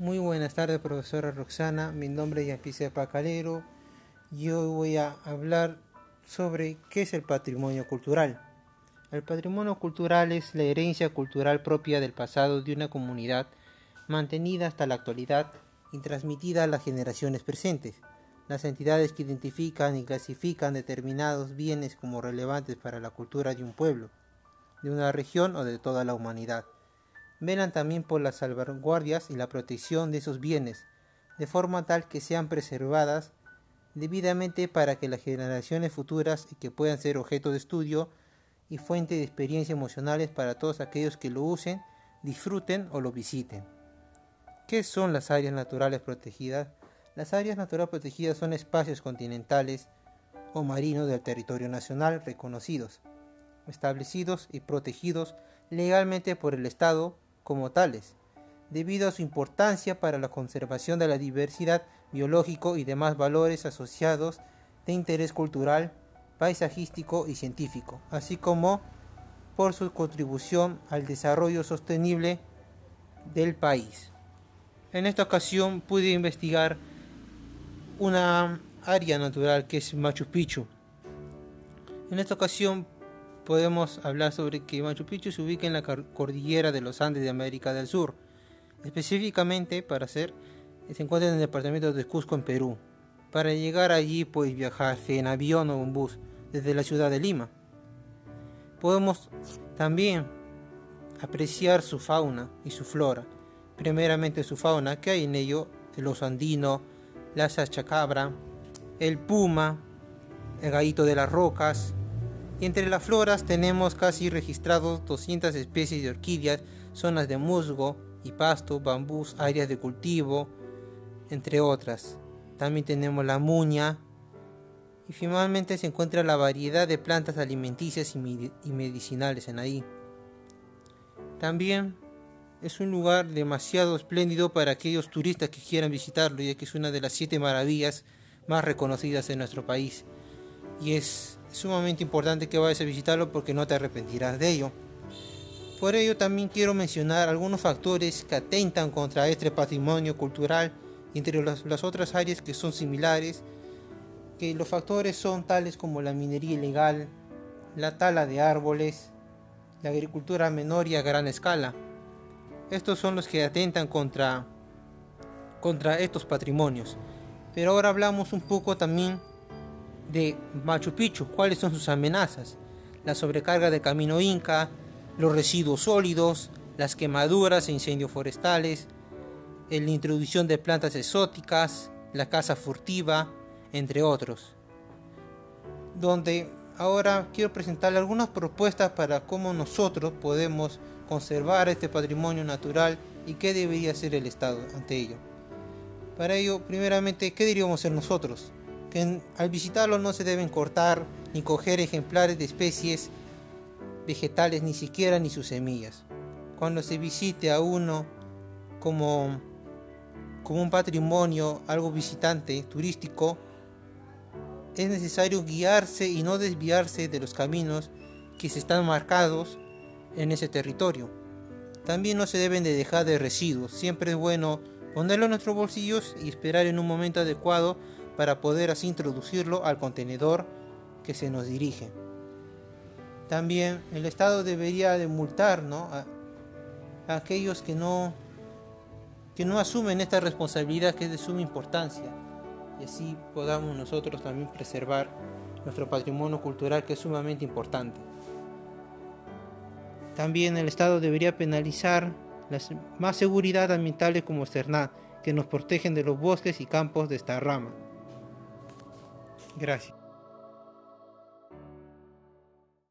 Muy buenas tardes, profesora Roxana. Mi nombre es Yapice Pacalero y hoy voy a hablar sobre qué es el patrimonio cultural. El patrimonio cultural es la herencia cultural propia del pasado de una comunidad mantenida hasta la actualidad y transmitida a las generaciones presentes. Las entidades que identifican y clasifican determinados bienes como relevantes para la cultura de un pueblo, de una región o de toda la humanidad. Velan también por las salvaguardias y la protección de esos bienes, de forma tal que sean preservadas debidamente para que las generaciones futuras y que puedan ser objeto de estudio y fuente de experiencias emocionales para todos aquellos que lo usen, disfruten o lo visiten. ¿Qué son las áreas naturales protegidas? Las áreas naturales protegidas son espacios continentales o marinos del territorio nacional reconocidos, establecidos y protegidos legalmente por el Estado como tales, debido a su importancia para la conservación de la diversidad biológico y demás valores asociados de interés cultural, paisajístico y científico, así como por su contribución al desarrollo sostenible del país. En esta ocasión pude investigar una área natural que es Machu Picchu. En esta ocasión podemos hablar sobre que Machu Picchu se ubica en la cordillera de los Andes de América del Sur. Específicamente, para ser, se encuentra en el departamento de Cusco, en Perú. Para llegar allí, puedes viajar en avión o en bus desde la ciudad de Lima. Podemos también apreciar su fauna y su flora. Primeramente su fauna, que hay en ello el oso andino, la sachacabra, el puma, el gallito de las rocas. Y entre las floras tenemos casi registrados 200 especies de orquídeas, zonas de musgo y pasto, bambús, áreas de cultivo, entre otras. También tenemos la muña. Y finalmente se encuentra la variedad de plantas alimenticias y medicinales en ahí. También es un lugar demasiado espléndido para aquellos turistas que quieran visitarlo, ya que es una de las siete maravillas más reconocidas en nuestro país. Y es sumamente importante que vayas a visitarlo porque no te arrepentirás de ello. Por ello también quiero mencionar algunos factores que atentan contra este patrimonio cultural, entre las, las otras áreas que son similares, que los factores son tales como la minería ilegal, la tala de árboles, la agricultura menor y a gran escala, estos son los que atentan contra, contra estos patrimonios. Pero ahora hablamos un poco también de Machu Picchu, cuáles son sus amenazas. La sobrecarga de camino inca, los residuos sólidos, las quemaduras e incendios forestales, la introducción de plantas exóticas, la caza furtiva, entre otros. Donde ahora quiero presentarle algunas propuestas para cómo nosotros podemos conservar este patrimonio natural y qué debería hacer el Estado ante ello. Para ello, primeramente, ¿qué deberíamos hacer nosotros? Que al visitarlo no se deben cortar ni coger ejemplares de especies vegetales, ni siquiera ni sus semillas. Cuando se visite a uno como, como un patrimonio, algo visitante, turístico, es necesario guiarse y no desviarse de los caminos que se están marcados en ese territorio. También no se deben de dejar de residuos, siempre es bueno ponerlo en nuestros bolsillos y esperar en un momento adecuado para poder así introducirlo al contenedor que se nos dirige. También el Estado debería de multar a, aquellos que no, que no asumen esta responsabilidad que es de suma importancia y así podamos nosotros también preservar nuestro patrimonio cultural que es sumamente importante. También el Estado debería penalizar las más seguridad ambientales como Cernat, que nos protegen de los bosques y campos de esta rama. Gracias.